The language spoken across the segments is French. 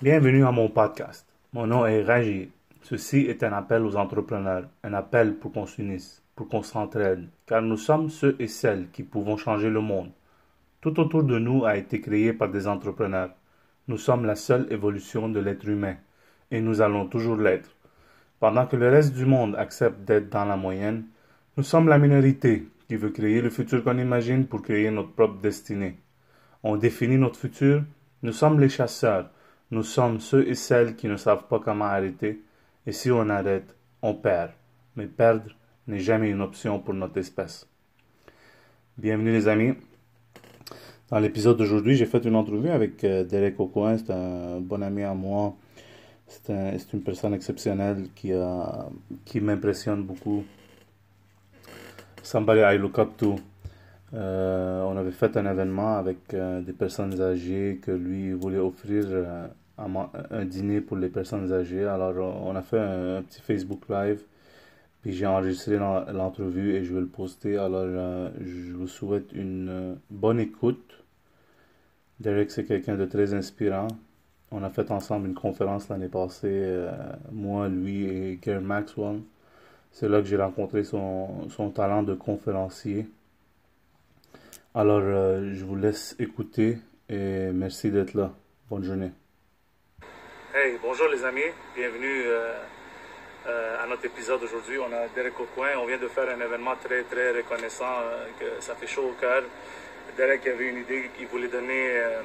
Bienvenue à mon podcast. Mon nom est Raji. Ceci est un appel aux entrepreneurs, un appel pour qu'on s'unisse, pour qu'on s'entraide, car nous sommes ceux et celles qui pouvons changer le monde. Tout autour de nous a été créé par des entrepreneurs. Nous sommes la seule évolution de l'être humain, et nous allons toujours l'être. Pendant que le reste du monde accepte d'être dans la moyenne, nous sommes la minorité qui veut créer le futur qu'on imagine pour créer notre propre destinée. On définit notre futur, nous sommes les chasseurs, nous sommes ceux et celles qui ne savent pas comment arrêter, et si on arrête, on perd. Mais perdre n'est jamais une option pour notre espèce. Bienvenue les amis. Dans l'épisode d'aujourd'hui, j'ai fait une entrevue avec euh, Derek Aucoin, c'est un bon ami à moi. C'est une personne exceptionnelle qui, qui m'impressionne beaucoup. Somebody I look up to. Euh, on avait fait un événement avec euh, des personnes âgées que lui voulait offrir un, dîner pour les personnes âgées. Alors on a fait un, petit Facebook Live. Puis j'ai enregistré l'entrevue et je vais le poster. Alors je vous souhaite une bonne écoute. Derek, c'est quelqu'un de très inspirant. On a fait ensemble une conférence l'année passée, euh, moi, lui et Gary Maxwell. C'est là que j'ai rencontré son, son, talent de conférencier. Alors, euh, je vous laisse écouter et merci d'être là. Bonne journée. Hey, bonjour les amis. Bienvenue euh, à notre épisode aujourd'hui. On a Derek Aucoin. On vient de faire un événement très, très reconnaissant que ça fait chaud au cœur. Derek avait une idée qu'il voulait donner, euh,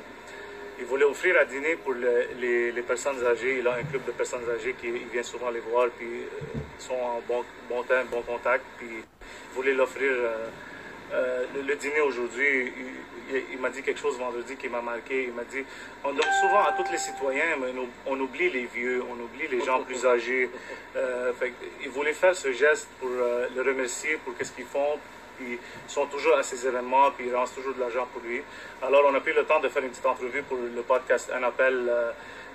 il voulait offrir à dîner pour les, personnes âgées. Il a un club de personnes âgées qui vient souvent les voir, puis euh, ils sont en bon, bon temps, bon contact, puis il voulait l'offrir euh, le, dîner aujourd'hui. Il, m'a dit quelque chose vendredi qui m'a marqué. Il m'a dit, on donne souvent à tous les citoyens, mais on, oublie les vieux, on oublie les gens plus âgés. il voulait faire ce geste pour le remercier pour ce qu'ils font, puis ils sont toujours à ces événements, puis ils lancent toujours de l'argent pour lui. Alors, on a pris le temps de faire une petite entrevue pour le podcast Un appel euh,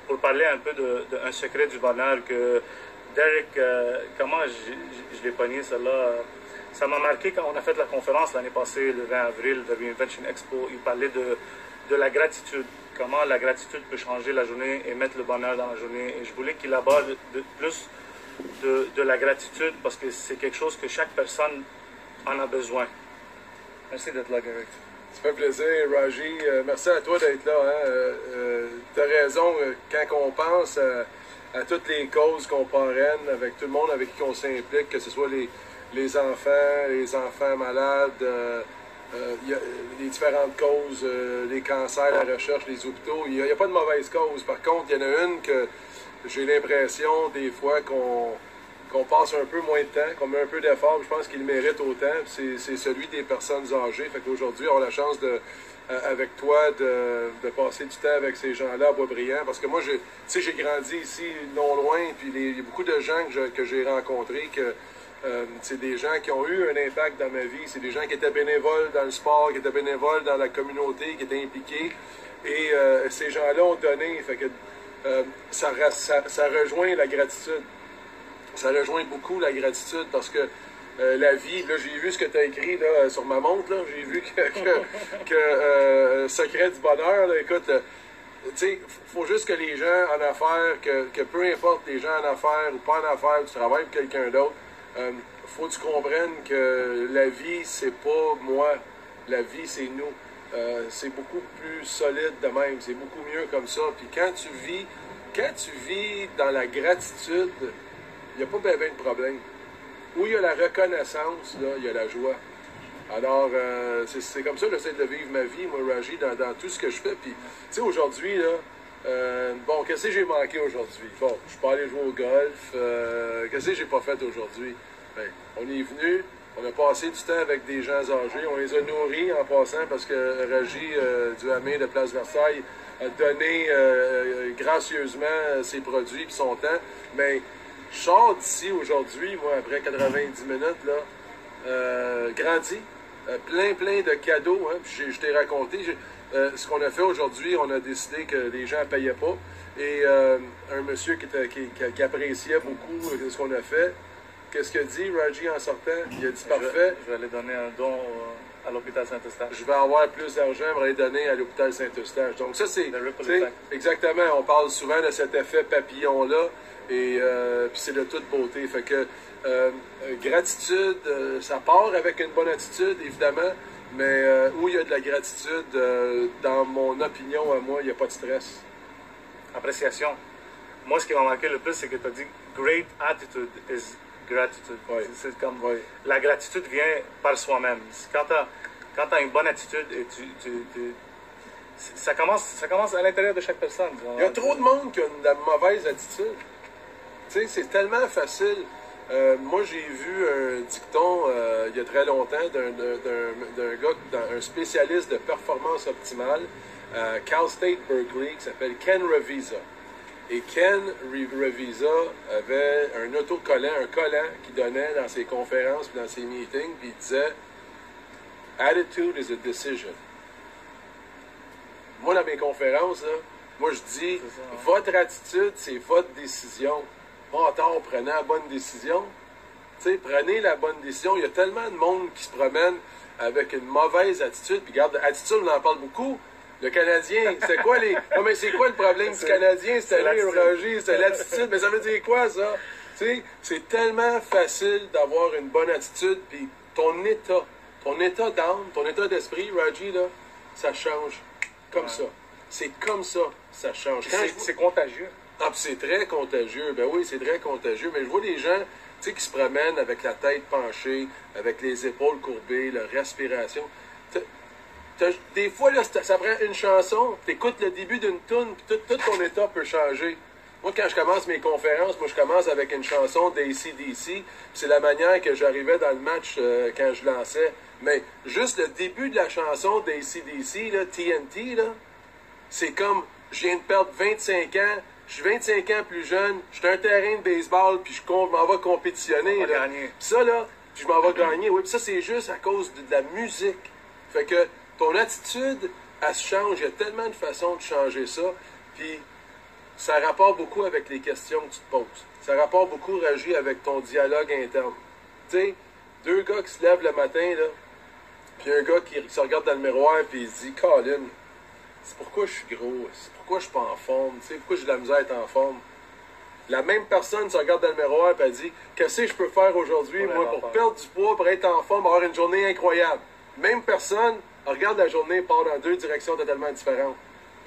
pour parler un peu de, un secret du bonheur que Derek, euh, comment je, l'ai pogné, celle-là? Ça m'a marqué quand on a fait la conférence l'année passée, le 20 avril, de Reinvention Expo. Il parlait de, de la gratitude, comment la gratitude peut changer la journée et mettre le bonheur dans la journée. Et je voulais qu'il aborde de, plus de, de, la gratitude parce que c'est quelque chose que chaque personne en a besoin. Merci d'être là, Gareth. Ça fait plaisir, Raji. Euh, merci à toi d'être là. Hein. Euh, euh, tu as raison, quand on pense à, toutes les causes qu'on parraine avec tout le monde avec qui on s'implique, que ce soit les, les enfants, les enfants malades, les différentes causes, les cancers, la recherche, les hôpitaux, il n'y a, a, pas de mauvaise cause. Par contre, il y en a une que j'ai l'impression des fois qu'on passe un peu moins de temps, qu'on met un peu d'effort. Je pense qu'il mérite autant. C'est celui des personnes âgées. Fait qu'aujourd'hui, on a la chance de, euh, avec toi de, passer du temps avec ces gens-là à Boisbriand. Parce que moi, j'ai grandi ici, non loin, puis il y a beaucoup de gens que j'ai rencontrés que euh, c'est des gens qui ont eu un impact dans ma vie. C'est des gens qui étaient bénévoles dans le sport, qui étaient bénévoles dans la communauté, qui étaient impliqués. Et euh, ces gens-là ont donné. Fait que ça, ça rejoint la gratitude ça rejoint beaucoup la gratitude parce que euh, la vie, là, j'ai vu ce que tu as écrit là, sur ma montre, j'ai vu que, que, euh, secret du bonheur, là, écoute, euh, sais, faut juste que les gens en affaires, que, que, peu importe les gens en affaires ou pas en affaires, tu travailles pour quelqu'un d'autre, faut que tu comprennes que la vie, c'est pas moi, la vie, c'est nous. c'est beaucoup plus solide de même, c'est beaucoup mieux comme ça. Puis quand tu vis, quand tu vis dans la gratitude, il n'y a pas bien de problème. Où il y a la reconnaissance, il y a la joie. Alors, euh, c'est comme ça que j'essaie de vivre ma vie, moi, Raji, dans, tout ce que je fais. Puis, tu sais, aujourd'hui, là, euh, bon, qu'est-ce que j'ai manqué aujourd'hui? Bon, je suis pas allé jouer au golf. Euh, qu'est-ce que j'ai pas fait aujourd'hui? On est venu, on a passé du temps avec des gens âgés. On les a nourris en passant parce que Raji du Hamé de Place Versailles a donné gracieusement ses produits et son temps. Mais je sors d'ici aujourd'hui, moi, après 90 minutes, là, euh, grandi, euh, plein, plein de cadeaux. Hein, je t'ai raconté euh, ce qu'on a fait aujourd'hui. On a décidé que les gens ne payaient pas. Et un monsieur qui, appréciait beaucoup ce qu'on a fait, qu'est-ce a dit, Raji, en sortant? Il a dit parfait. Je, vais aller donner un don à l'hôpital Saint-Eustache. Je vais avoir plus d'argent pour aller donner à l'hôpital Saint-Eustache. Donc ça, c'est... Exactement, on parle souvent de cet effet papillon-là, et euh, puis c'est de toute beauté. Fait que euh, gratitude, euh, ça part avec une bonne attitude, évidemment, mais où il y a de la gratitude, dans mon opinion à moi, il n'y a pas de stress. Appréciation. Moi, ce qui m'a marqué le plus, c'est que tu as dit Great attitude is gratitude. C'est comme la gratitude vient par soi-même. Quand tu as, une bonne attitude et tu, tu- tu- c'est- ça, commence, ça commence à l'intérieur de chaque personne. Il y a trop de monde qui a une, mauvaise attitude. Tu sais, c'est tellement facile. Euh, moi, j'ai vu un dicton euh, il y a très longtemps d'un gars, un spécialiste de performance optimale à Cal State Berkeley qui s'appelle Ken Revisa. Et Ken Re- Revisa avait un autocollant, un collant qu'il donnait dans ses conférences puis dans ses meetings, puis il disait Attitude is a decision. Moi, dans mes conférences, là, moi, je dis C'est ça, ouais. votre attitude, c'est votre décision. Pas tard, prenez la bonne décision. Prenez la bonne décision. Il y a tellement de monde qui se promène avec une mauvaise attitude. Puis, regarde, attitude, on en parle beaucoup. Le Canadien, c'est quoi les. Non, mais c'est quoi le problème du Canadien? c'est C'est l'attitude. Roger, c'est l'attitude. Mais ça veut dire quoi, ça? Tu sais, c'est tellement facile d'avoir une bonne attitude. Puis, ton état, ton état d'âme, ton état d'esprit, Raji, là, ça change. Comme Ouais. ça. C'est comme ça, ça change. C'est contagieux. ah, c'est très contagieux. Ben oui, c'est très contagieux. Mais je vois des gens, tu sais, qui se promènent avec la tête penchée, avec les épaules courbées, leur respiration. Des fois, là, ça, prend une chanson, t'écoutes le début d'une tune, puis tout, tout ton état peut changer. Moi, quand je commence mes conférences, moi, je commence avec une chanson d'ACDC. C'est la manière que j'arrivais dans le match euh, quand je lançais. Mais juste le début de la chanson d'ACDC, là, TNT, là, c'est comme, je viens de perdre 25 ans, je suis 25 ans plus jeune, je suis un terrain de baseball, puis je m'en vais compétitionner. On va là. gagner. Puis ça, là, puis je m'en vais gagner. Oui, puis ça, c'est juste à cause de, de la musique. Fait que ton attitude, elle se change. Il y a tellement de façons de changer ça. Puis ça rapporte beaucoup avec les questions que tu te poses. Ça rapporte beaucoup, Ragi, avec ton dialogue interne. Tu sais, deux gars qui se lèvent le matin, là, puis un gars qui se regarde dans le miroir, puis il se dit, Colin, c'est pourquoi je suis gros, c'est pourquoi je suis pas en forme, tu sais, pourquoi j'ai de la misère à être en forme? La même personne se regarde dans le miroir et elle dit Qu'est-ce que je peux faire aujourd'hui, Pour moi, pour perdre du poids, pour être en forme, avoir une journée incroyable? Même personne regarde la journée part dans deux directions totalement différentes,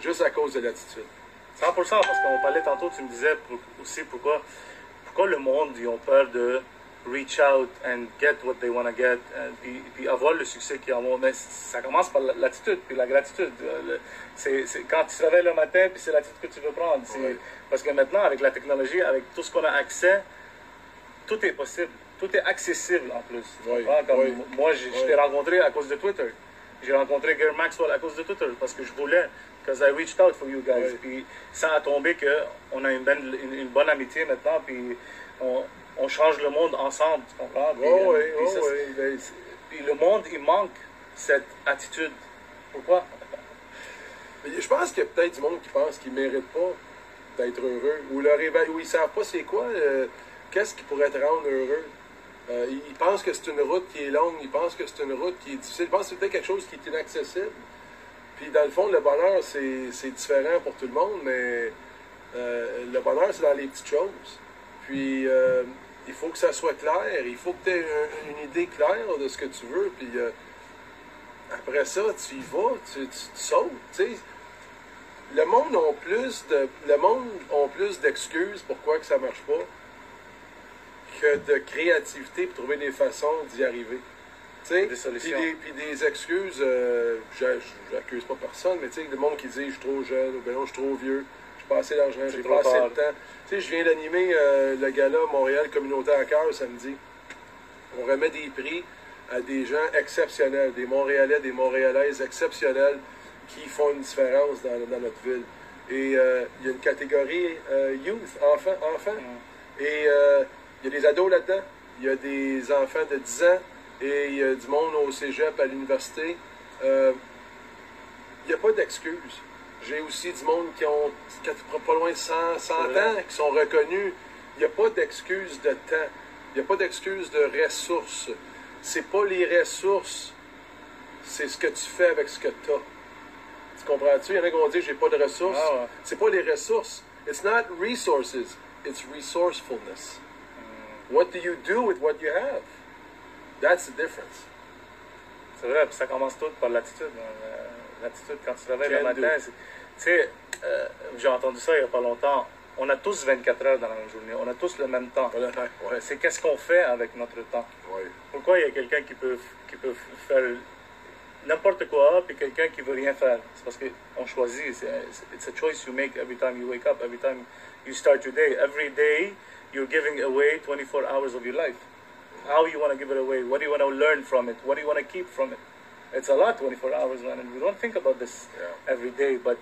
juste à cause de l'attitude. 100%, parce qu'on parlait tantôt, tu me disais pour- aussi pourquoi, pourquoi le monde, ils ont peur de reach out and get what they want to get, euh, puis, puis avoir le succès qu'ils en ont. Mais ça commence par la- l'attitude, puis la gratitude. Euh, C'est quand tu te réveilles le matin, puis c'est l'attitude que tu veux prendre. Parce que maintenant, avec la technologie, avec tout ce qu'on a accès, tout est possible. Tout est accessible en plus. Tu Oui, comprends? Comme oui. Moi, j'ai- je t'ai rencontré à cause de Twitter. J'ai rencontré Gary Maxwell à cause de Twitter parce que je voulais, because I reached out for you guys. Oui. Puis ça a tombé qu'on a une, bonne- une, une bonne amitié maintenant, puis on, on change le monde ensemble, tu comprends? Puis, Oh oui, puis oh ça, oui. ben, puis le monde, il manque cette attitude. Pourquoi? Mais Je pense qu'il y a peut-être du monde qui pense qu'ils ne méritent pas d'être heureux. Ou leur éva- ou ils ne savent pas c'est quoi, euh, qu'est-ce qui pourrait te rendre heureux? Euh, ils pensent que c'est une route qui est longue, ils pensent que c'est une route qui est difficile, ils pensent que c'est peut-être quelque chose qui est inaccessible. Puis dans le fond, le bonheur, c'est différent pour tout le monde, mais euh, le bonheur, c'est dans les petites choses. Puis euh, il faut que ça soit clair, il faut que tu aies un- une idée claire de ce que tu veux, puis après ça, tu y vas, tu, tu, sautes. Le monde ont plus de plus d'excuses pourquoi que ça marche pas que de créativité pour trouver des façons d'y arriver. Des solutions. Puis des, excuses, euh, j'a- j'accuse pas personne, mais tu sais, le monde qui dit je suis trop jeune, ou ben non, je suis trop vieux, j'ai pas assez d'argent, j'ai pas assez de temps. Tu sais, je viens d'animer euh, le gala Montréal Communauté à cœur samedi. On remet des prix à des gens exceptionnels, des Montréalais, des Montréalaises exceptionnelles qui font une différence dans, dans notre ville. Et euh, il y a une catégorie euh, youth, enfants, enfants. Et euh, il y a des ados là-dedans. Il y a des enfants de 10 ans et il y a du monde au cégep, à l'université. Euh, il n'y a pas d'excuses. J'ai aussi du monde qui ont pas loin de 100, 100 C'est vrai. ans, qui sont reconnus. Il n'y a pas d'excuses de temps. Il n'y a pas d'excuses de ressources. C'est pas les ressources c'est ce que tu fais avec ce que tu as. Tu comprends-tu? Il y en a qui vont dire j'ai pas de ressources. Ah ouais. C'est pas les ressources. It's not resources, it's resourcefulness. What do you do with what you have? That's the difference. C'est vrai, puis ça commence tout par l'attitude. hein. L'attitude, quand tu te réveilles le matin, tu sais, euh, j'ai entendu ça il n'y a pas longtemps. On a tous 24 heures dans la même journée. On a tous le même temps. Voilà. Ouais, C'est qu'est-ce qu'on fait avec notre temps? ouais. Pourquoi il y a quelqu'un qui peut, qui peut faire n'importe quoi, puis quelqu'un qui veut rien faire? C'est parce qu'on choisit. C'est- It's a choice you make every time you wake up, every time you start your day. Every day, you're giving away 24 hours of your life. How you want to give it away? What do you want to learn from it? What do you want to keep from it? It's a lot, 24 hours, man, and we don't think about this Yeah. every day, but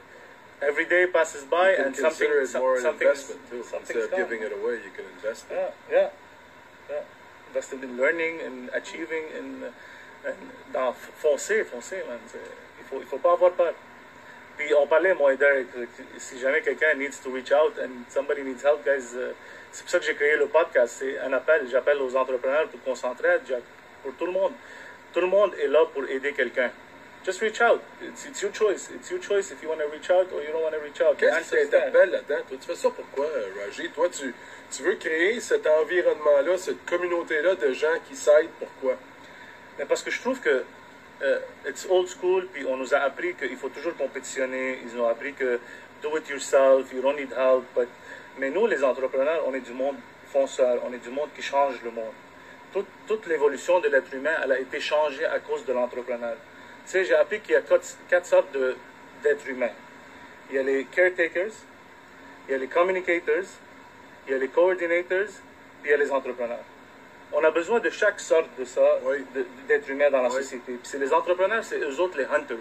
every day passes by and something, consider it more an something's, investment too. Instead of giving it away, you can invest it. Yeah, yeah, yeah. Invested in learning, in achieving, in, in- dans f- foncer, foncer, man. Il faut, il faut pas avoir peur. Puis on parlait, moi et Derek, si jamais quelqu'un needs to reach out and somebody needs help, guys, euh, c'est pour ça que j'ai créé le podcast. C'est un appel, j'appelle aux entrepreneurs pour qu'on s'entraide, pour tout le monde. Tout le monde est là pour aider quelqu'un. Just reach out. It's, it's your choice. It's your choice if you want to reach out or you don't want to reach out. Qu'est-ce qui t'interpelle là-dedans? Toi, tu fais ça pourquoi, Raji? Toi, tu, tu veux créer cet environnement-là, cette communauté-là de gens qui s'aident. Pourquoi? Mais parce que je trouve que euh, it's old school, puis on nous a appris qu'il faut toujours compétitionner. Ils nous ont appris que do it yourself, you don't need help. But, mais nous, les entrepreneurs, on est du monde fonceur, on est du monde qui change le monde. Toute, toute l'évolution de l'être humain, elle a été changée à cause de l'entrepreneur. Tu sais, j'ai appris qu'il y a quatre, quatre sortes d'êtres humains. Il y a les caretakers, il y a les communicators, il y a les coordinators, puis il y a les entrepreneurs. On a besoin de chaque sorte de ça, Oui. de- d'être humain dans la Oui. société. Puis c'est les entrepreneurs, c'est eux autres les hunters.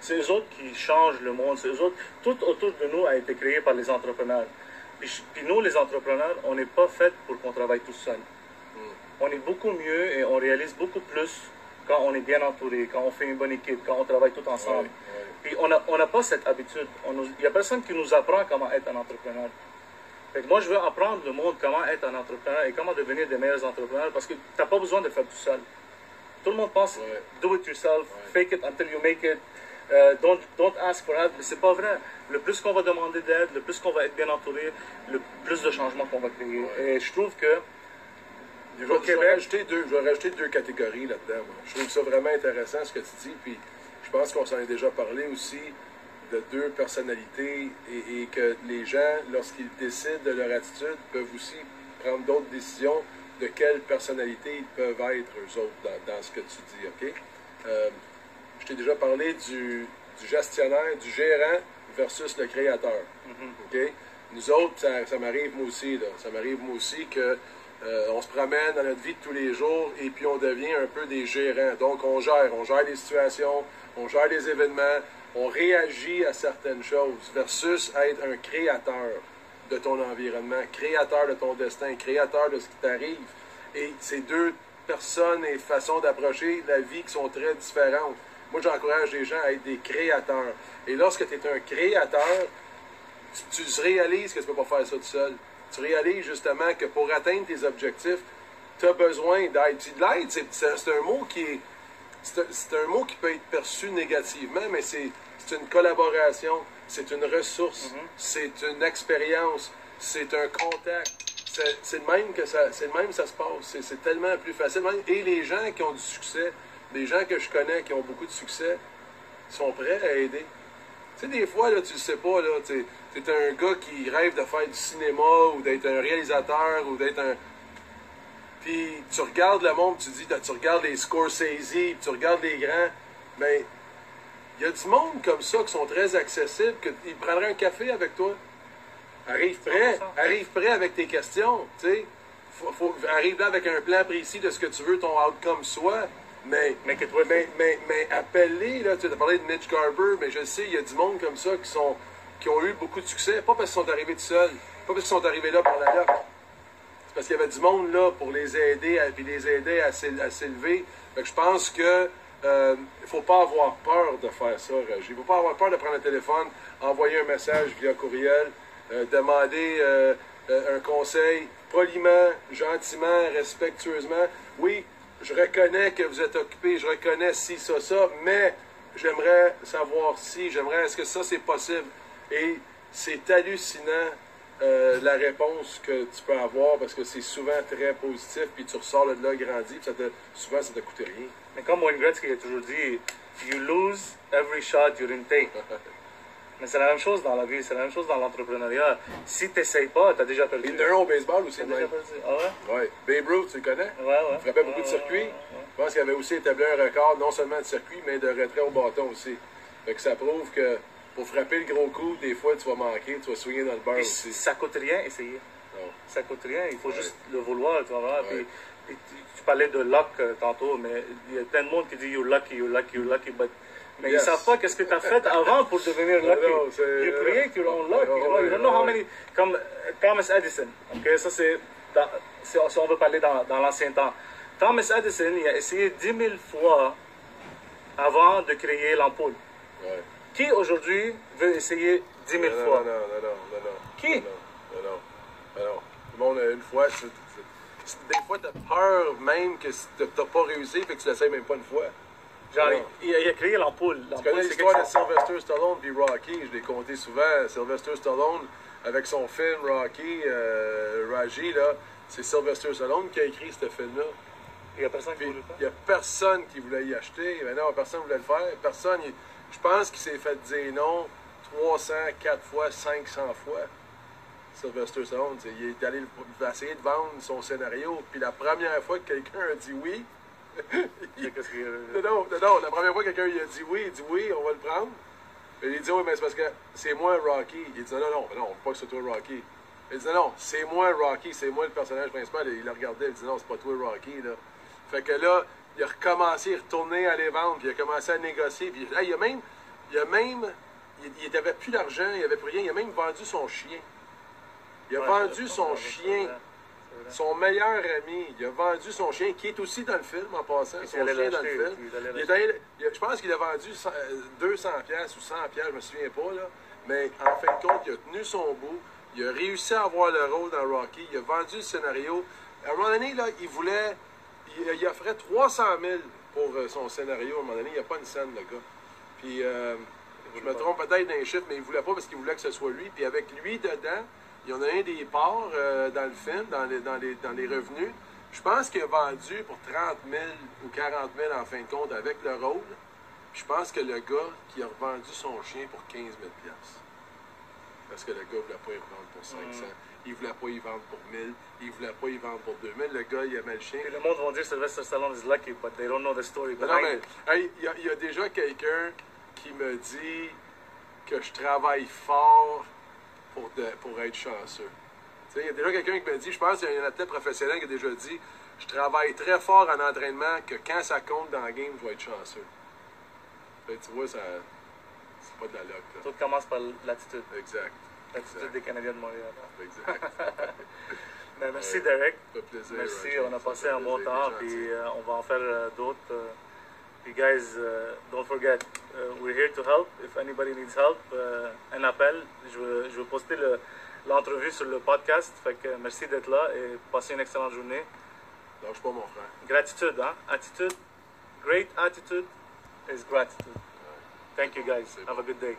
C'est eux autres qui changent le monde. C'est eux autres. Tout autour de nous a été créé par les entrepreneurs. Puis, nous, les entrepreneurs, on n'est pas fait pour qu'on travaille tout seul. On est beaucoup mieux et on réalise beaucoup plus quand on est bien entouré, quand on fait une bonne équipe, quand on travaille tout ensemble. Ouais, ouais. Puis on n'a on n'a pas cette habitude. Il n'y a personne qui nous apprend comment être un entrepreneur. Fait que moi, je veux apprendre le monde comment être un entrepreneur et comment devenir des meilleurs entrepreneurs parce que tu n'as pas besoin de faire tout seul. Tout le monde pense Ouais. do it yourself, fake it until you make it, euh, don't, don't ask for help. Mais c'est pas vrai. Le plus qu'on va demander d'aide, le plus qu'on va être bien entouré, le plus de changements qu'on va créer. Ouais. Et je trouve que Je vais, je vais rajouter deux, je vais rajouter deux catégories là-dedans. moi. Je trouve ça vraiment intéressant ce que tu dis. Puis je pense qu'on s'en est déjà parlé aussi de deux personnalités et, et que les gens, lorsqu'ils décident de leur attitude, peuvent aussi prendre d'autres décisions de quelle personnalité ils peuvent être eux autres dans, dans ce que tu dis. OK? Euh, je t'ai déjà parlé du, du gestionnaire, du gérant versus le créateur. OK? Nous autres, ça, ça m'arrive moi aussi. Là. Ça m'arrive moi aussi que euh, on se promène dans notre vie de tous les jours et puis on devient un peu des gérants. Donc on gère, on gère les situations, on gère les événements, on réagit à certaines choses versus être un créateur de ton environnement, créateur de ton destin, créateur de ce qui t'arrive. Et ces deux personnes et façons d'approcher la vie qui sont très différentes. Moi, j'encourage les gens à être des créateurs. Et lorsque tu es un créateur, tu, tu réalises que tu ne peux pas faire ça tout seul. Tu réalises justement que pour atteindre tes objectifs, tu as besoin d'aide. Puis l'aide, c'est, un mot qui est. C'est un, mot qui peut être perçu négativement, mais c'est, une collaboration, c'est une ressource, c'est une expérience, c'est un contact. C'est, le même que ça, c'est le même que ça se passe. C'est, c'est tellement plus facile. Même- Et les gens qui ont du succès, les gens que je connais qui ont beaucoup de succès, sont prêts à aider. Tu sais, des fois, là, tu le sais pas, là, tu es un gars qui rêve de faire du cinéma ou d'être un réalisateur ou d'être un. Puis tu regardes le monde, tu dis, tu regardes les Scorsese, puis tu regardes les grands, mais il y a du monde comme ça qui sont très accessibles, qu'ils prendraient un café avec toi. Arrive prêt, 100%. arrive prêt avec tes questions, tu sais. Faut, faut- arrive là avec un plan précis de ce que tu veux ton outcome soit, mais mais, it. mais, là, tu as parlé de Mitch Garber, mais je sais, il y a du monde comme ça qui, sont, qui ont eu beaucoup de succès, pas parce qu'ils sont arrivés tout seuls, pas parce qu'ils sont arrivés là par la luck. C'est parce qu'il y avait du monde là pour les aider, puis les aider à s'é- à s'élever. Que je pense que euh, il faut pas avoir peur de faire ça, Roger. Il faut pas avoir peur de prendre le téléphone, envoyer un message via courriel, euh, demander euh, un conseil poliment, gentiment, respectueusement. Oui, je reconnais que vous êtes occupé, je reconnais si, ça, ça, mais j'aimerais savoir si, j'aimerais, est-ce que ça c'est possible? Et c'est hallucinant euh, la réponse que tu peux avoir parce que c'est souvent très positif, puis tu ressors de là grandi, puis ça te, souvent ça te coûte rien. Mais comme Wayne Gretzky a toujours dit, you lose every shot you didn't take. Mais c'est la même chose dans la vie, c'est la même chose dans l'entrepreneuriat. Si tu n'essayes pas, tu as déjà perdu. Il y en a un au baseball aussi, déjà perdu. Ah ouais? Ouais. Babe Ruth, tu le connais? Ouais, ouais. Il frappait beaucoup de circuits. ouais. Je pense qu'il avait aussi établi un record, non seulement de circuit, mais de retrait au bâton aussi. Fait que ça prouve que pour frapper le gros coup, des fois, tu vas manquer, tu vas swinger dans le beurre aussi. ça coûte rien, essayer. Non. Ça coûte rien, il faut juste le vouloir, tu vas voir. Ouais. Puis, tu, parlais de luck euh, tantôt, mais il y a plein de monde qui dit you're lucky, you're lucky, you're lucky, but... Mais Yes. ils savent pas qu'est-ce que tu as fait avant pour devenir lucky. You create your own luck. You, know, you don't know how many... Comme Thomas Edison, ok? Ça, c'est... Si on veut parler dans, dans l'ancien temps. Thomas Edison, il a essayé 10 000 fois avant de créer l'ampoule. Ouais. Qui aujourd'hui veut essayer 10 000 Non, fois? non, non, non, non, non. Qui? Non, non, non, non, le monde, euh, une fois, c'est- des fois, t'as peur même que t'as pas réussi, fait que tu l'essayes même pas une fois. Genre, il, il a créé l'ampoule. Tu connais l'histoire de Sylvester Stallone puis Rocky, je l'ai conté souvent. Sylvester Stallone, avec son film Rocky, euh, Raji, là, c'est Sylvester Stallone qui a écrit ce film-là. Il y a personne qui voulait il n'y a personne qui voulait y acheter. Mais non, personne ne voulait le faire. Personne. il- je pense qu'il s'est fait dire non 300, 4 fois, 500 fois. Sylvester Stallone, il est allé essayer de vendre son scénario. Puis la première fois que quelqu'un a dit oui, non, non, non, la première fois que quelqu'un il a dit oui, il dit oui, on va le prendre. Il dit oui, mais c'est parce que c'est moi Rocky. Il dit non, non, non, non, pas que c'est toi Rocky. Il dit non, c'est moi Rocky, c'est moi le personnage principal. Et il le regardait, il dit non, c'est pas toi Rocky. Là. Fait que là, il a recommencé, il est retourné à les vendre, puis il a commencé à négocier. Puis là, il a même, il a même, il, il avait plus d'argent, il avait plus rien, il a même vendu son chien. Il a Ouais, vendu son chien. Son meilleur ami, il a vendu son chien, qui est aussi dans le film en passant, son chien dans le film. il est allé- il je pense qu'il a vendu 100, euh, 200 pièces ou 100 pièces, je me souviens pas là. Mais en fin de compte, il a tenu son bout. Il a réussi à avoir le rôle dans Rocky. Il a vendu le scénario. À un moment donné, là, il voulait, il, il offrait 300 000 pour euh, son scénario. À un moment donné, il n'y a pas une scène, le gars. Puis euh, je me trompe peut-être dans les chiffres, mais il voulait pas parce qu'il voulait que ce soit lui. Puis avec lui dedans, il y en a un des parts euh, dans le film, dans les, dans les, dans les revenus. Je pense qu'il a vendu pour 30 000 ou 40 000 en fin de compte avec le rôle. Je pense que le gars qui a revendu son chien pour 15 000 piastres. Parce que le gars ne voulait pas y vendre pour 500. Il voulait pas y vendre pour 1000. Il voulait pas y vendre pour 2000. Le gars, il aimait le chien. Puis le monde va dire Sylvester Stallone is lucky, but they don't know the story Mais non, behind mais it. hey, il y, il y a déjà quelqu'un qui me dit que je travaille fort pour, de- pour être chanceux. Il y a déjà quelqu'un qui me dit, je pense qu'il y a un athlète professionnel qui a déjà dit, je travaille très fort en entraînement, que quand ça compte dans le game, je vais être chanceux. Fait tu vois, ça, c'est pas de la. Là. Tout commence par l'attitude. Exact. L'attitude des Canadiens de Montréal. Exact. Ben, merci. Derek. Ça fait plaisir. Merci, Roger. on a passé un bon temps, gentil. euh, on va en faire euh, d'autres. euh. Puis guys, uh, don't forget, uh, we're here to help. If anybody needs help, euh, un appel. Je vais, je vais poster le- l'entrevue sur le podcast. Fait que merci d'être là et passez une excellente journée. Lâche pas mon frère. Gratitude, hein? Attitude. Great attitude is gratitude. Thank you guys. Have a good day.